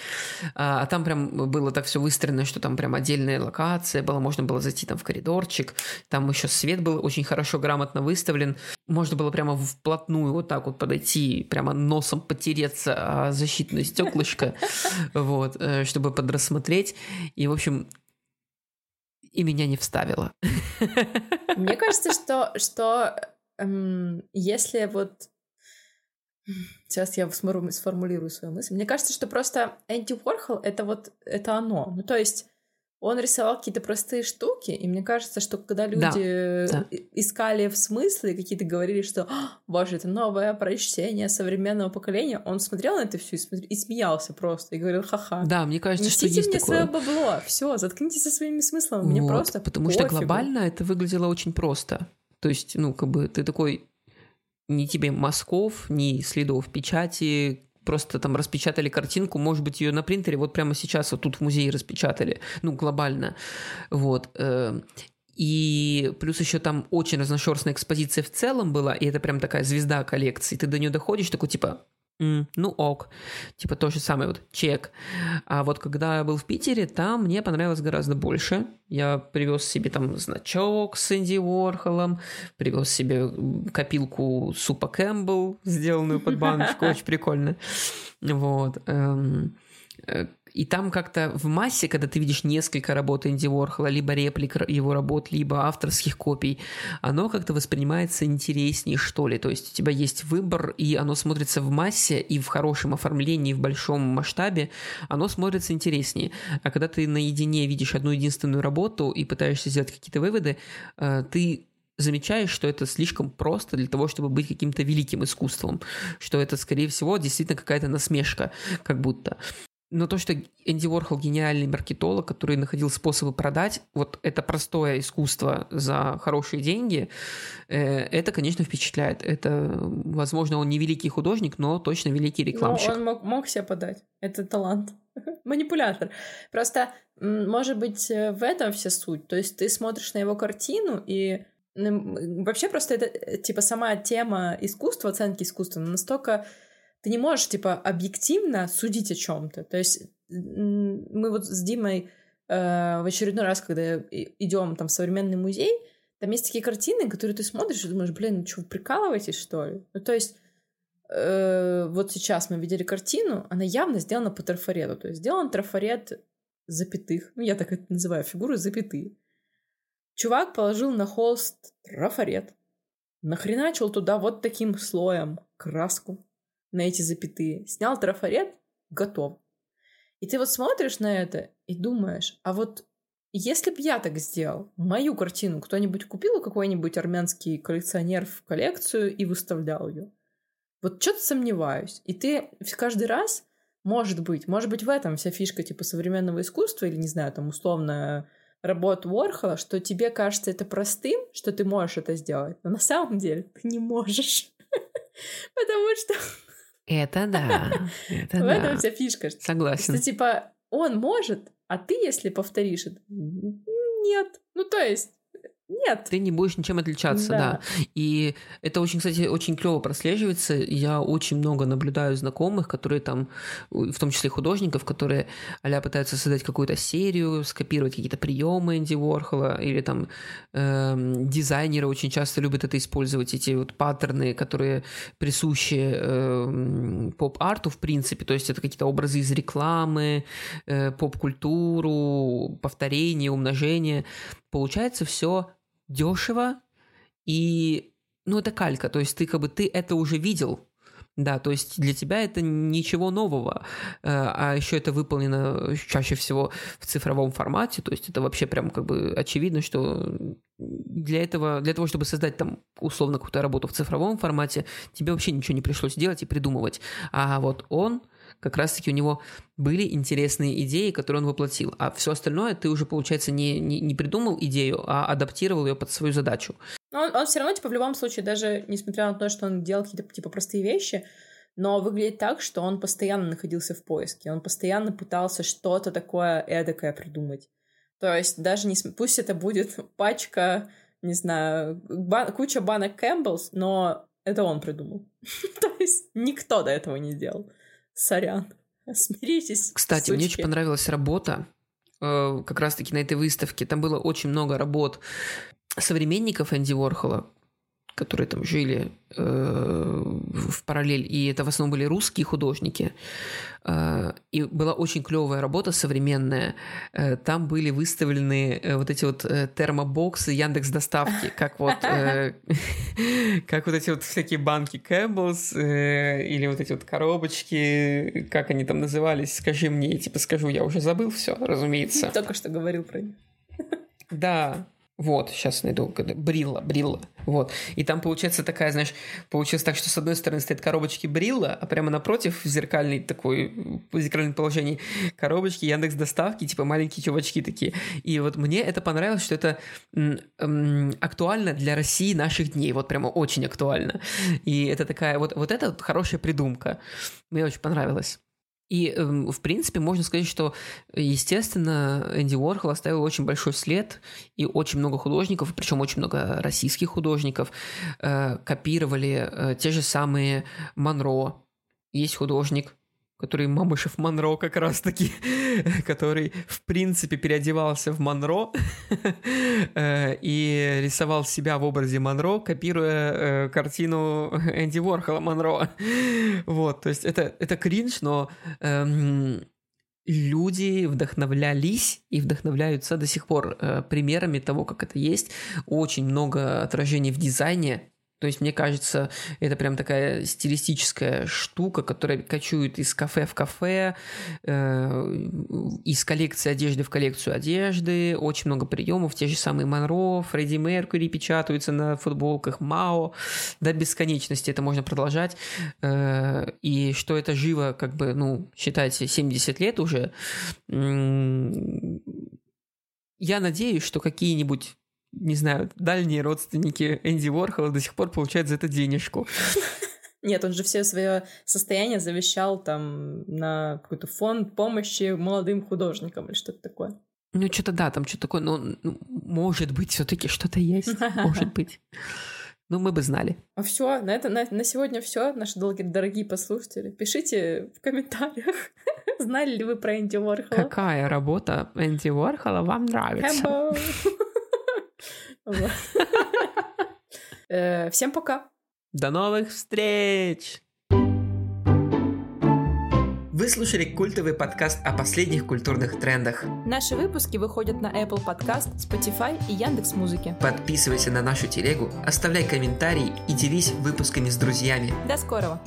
а, а там прям было так все выстроено, что там прям отдельная локация была, можно было зайти там в коридорчик, там еще свет был очень хорошо, грамотно выставлен, можно было прямо вплотную вот так вот подойти, прямо носом потереться о защитное стеклышко, [LAUGHS] вот, э, чтобы подрассмотреть, и, в общем, и меня не вставило. [LAUGHS] Мне кажется, что, что эм, если вот... Сейчас я сформулирую свою мысль. Мне кажется, что просто Энди Уорхол — это вот это оно. Ну, то есть он рисовал какие-то простые штуки, и мне кажется, что когда люди да, да. искали в смысле, какие-то говорили, что «Боже, это новое прочтение современного поколения», он смотрел на это все и, и смеялся просто, и говорил «Ха-ха». Да, мне кажется, Несите что есть мне такое. свое бабло, все, заткнитесь со своими смыслами, вот, мне просто Потому пофигу. что глобально это выглядело очень просто. То есть, ну, как бы ты такой, ни тебе мазков, ни следов печати, просто там распечатали картинку, может быть, ее на принтере вот прямо сейчас вот тут в музее распечатали, ну, глобально, вот. Э, и плюс еще там очень разношерстная экспозиция в целом была, и это прям такая звезда коллекции. Ты до нее доходишь, такой типа, Mm, ну ок, типа то же самое, вот чек. А вот когда я был в Питере, там мне понравилось гораздо больше. Я привез себе там значок с Энди Уорхолом, привез себе копилку супа Кэмпбелл, сделанную под баночку, [LAUGHS] очень прикольно. Вот. И там как-то в массе, когда ты видишь несколько работ Энди Уорхола, либо реплик его работ, либо авторских копий, оно как-то воспринимается интереснее, что ли. То есть у тебя есть выбор, и оно смотрится в массе, и в хорошем оформлении, в большом масштабе, оно смотрится интереснее. А когда ты наедине видишь одну единственную работу и пытаешься сделать какие-то выводы, э, ты замечаешь, что это слишком просто для того, чтобы быть каким-то великим искусством, что это, скорее всего, действительно какая-то насмешка, как будто. Но то, что Энди Уорхол гениальный маркетолог, который находил способы продать, вот это простое искусство за хорошие деньги, э, это, конечно, впечатляет. Это, возможно, он не великий художник, но точно великий рекламщик. Но он мог, мог себя подать. Это талант. [LAUGHS] Манипулятор. Просто, может быть, э, в этом вся суть. То есть ты смотришь на его картину и вообще просто это, э, типа, сама тема искусства, оценки искусства настолько ты не можешь, типа, объективно судить о чем-то. То есть мы вот с Димой э, в очередной раз, когда идем там в современный музей, там есть такие картины, которые ты смотришь и думаешь, блин, ну что, вы прикалываетесь, что ли? Ну, то есть э, вот сейчас мы видели картину, она явно сделана по трафарету. То есть сделан трафарет запятых. Ну, я так это называю, фигуры запятые. Чувак положил на холст трафарет, нахреначил туда вот таким слоем краску, на эти запятые, снял трафарет, готов. И ты вот смотришь на это и думаешь, а вот если бы я так сделал, мою картину кто-нибудь купил какой-нибудь армянский коллекционер в коллекцию и выставлял ее? Вот что-то сомневаюсь. И ты каждый раз, может быть, может быть в этом вся фишка типа современного искусства или, не знаю, там условно работ Уорхола, что тебе кажется это простым, что ты можешь это сделать, но на самом деле ты не можешь. [LAUGHS] Потому что... Это да. [LAUGHS] Это в этом вся фишка. Согласен. Что типа он может, а ты, если повторишь это, нет. Ну, то есть, нет. Ты не будешь ничем отличаться, да. да. И это очень, кстати, очень клево прослеживается. Я очень много наблюдаю знакомых, которые там, в том числе художников, которые а пытаются создать какую-то серию, скопировать какие-то приемы Энди Уорхола, или там э, дизайнеры очень часто любят это использовать, эти вот паттерны, которые присущи э, поп-арту, в принципе. То есть это какие-то образы из рекламы, э, поп-культуру, повторение, умножение. Получается все дешево и, ну, это калька, то есть ты как бы, ты это уже видел, да, то есть для тебя это ничего нового, э, а еще это выполнено чаще всего в цифровом формате, то есть это вообще прям как бы очевидно, что для этого, для того, чтобы создать там условно какую-то работу в цифровом формате, тебе вообще ничего не пришлось делать и придумывать. А вот он как раз-таки у него были интересные идеи, которые он воплотил. А все остальное ты уже, получается, не, не, не придумал идею, а адаптировал ее под свою задачу. Но он, он все равно, типа, в любом случае, даже несмотря на то, что он делал какие-то, типа, простые вещи, но выглядит так, что он постоянно находился в поиске, он постоянно пытался что-то такое эдакое придумать. То есть даже не... Пусть это будет [LAUGHS] пачка, не знаю, бан... куча банок Campbell's, но это он придумал. [LAUGHS] То есть никто до этого не делал. Сорян. [LAUGHS] Смиритесь. Кстати, сучки. мне очень понравилась работа э, как раз-таки на этой выставке. Там было очень много работ современников Энди Уорхола, которые там жили э, в параллель, и это в основном были русские художники. Э, и была очень клевая работа современная. Э, там были выставлены э, вот эти вот э, термобоксы Яндекс доставки, [LAUGHS] как вот э, [LAUGHS] как вот эти вот всякие банки Campbell's э, или вот эти вот коробочки, как они там назывались, скажи мне, типа скажу, я уже забыл все, разумеется. Только что говорил про них. Да, вот, сейчас найду. Брилла, Брилла. Вот. И там получается такая, знаешь, получилось так, что с одной стороны стоят коробочки Брилла, а прямо напротив в зеркальной такой, в зеркальном положении коробочки Яндекс Доставки, типа маленькие чувачки такие. И вот мне это понравилось, что это м, актуально для России наших дней. Вот прямо очень актуально. И это такая, вот, вот это вот хорошая придумка. Мне очень понравилось. И, эм, в принципе, можно сказать, что, естественно, Энди Уорхол оставил очень большой след, и очень много художников, причем очень много российских художников, э, копировали э, те же самые Монро. Есть художник, который Мамышев Монро как раз-таки, [LAUGHS] который, в принципе, переодевался в Монро [LAUGHS] э, и рисовал себя в образе Монро, копируя э, картину [LAUGHS] Энди Уорхола Монро. Вот, то есть это, это кринж, но эм, люди вдохновлялись и вдохновляются до сих пор э, примерами того, как это есть. Очень много отражений в дизайне, то есть, мне кажется, это прям такая стилистическая штука, которая кочует из кафе в кафе, э, из коллекции одежды в коллекцию одежды, очень много приемов, те же самые Монро, Фредди Меркьюри печатаются на футболках, Мао, до бесконечности это можно продолжать. Э, и что это живо, как бы, ну, считайте, 70 лет уже, я надеюсь, что какие-нибудь не знаю, дальние родственники Энди Уорхола до сих пор получают за это денежку. [LAUGHS] Нет, он же все свое состояние завещал там на какой-то фонд помощи молодым художникам или что-то такое. Ну, что-то да, там что-то такое, но ну, может быть, все-таки что-то есть. [LAUGHS] Может быть. Ну, мы бы знали. А все, на, это, на, на сегодня все, наши долгие, дорогие послушатели. Пишите в комментариях, [LAUGHS] знали ли вы про Энди Уорхола. Какая работа Энди Уорхола вам нравится? [LAUGHS] Э, всем пока. До новых встреч! Вы слушали культовый подкаст о последних культурных трендах. Наши выпуски выходят на Apple Podcast, Spotify и Яндекс Музыки. Подписывайся на нашу телегу, оставляй комментарии и делись выпусками с друзьями. До скорого!